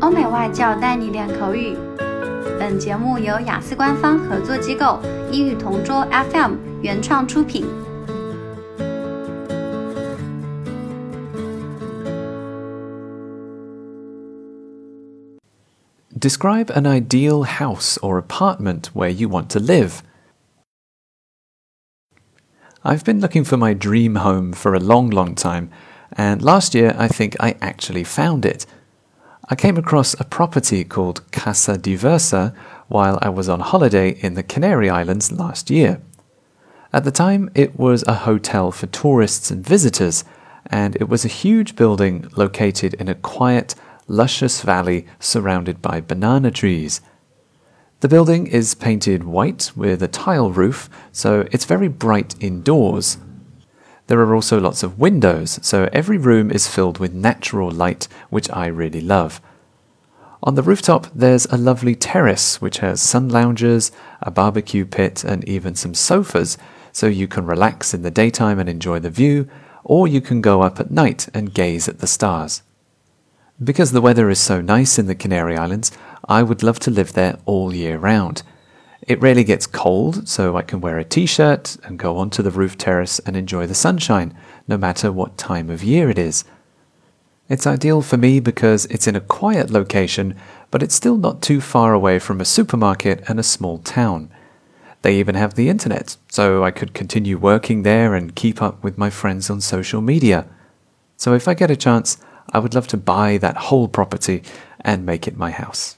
欧美外教带你练口语。本节目由雅思官方合作机构英语同桌 FM 原创出品。Describe an ideal house or apartment where you want to live. I've been looking for my dream home for a long, long time, and last year I think I actually found it. I came across a property called Casa Diversa while I was on holiday in the Canary Islands last year. At the time, it was a hotel for tourists and visitors, and it was a huge building located in a quiet, luscious valley surrounded by banana trees. The building is painted white with a tile roof, so it's very bright indoors. There are also lots of windows, so every room is filled with natural light, which I really love. On the rooftop, there's a lovely terrace which has sun loungers, a barbecue pit, and even some sofas, so you can relax in the daytime and enjoy the view, or you can go up at night and gaze at the stars. Because the weather is so nice in the Canary Islands, I would love to live there all year round. It rarely gets cold, so I can wear a t shirt and go onto the roof terrace and enjoy the sunshine, no matter what time of year it is. It's ideal for me because it's in a quiet location, but it's still not too far away from a supermarket and a small town. They even have the internet, so I could continue working there and keep up with my friends on social media. So if I get a chance, I would love to buy that whole property and make it my house.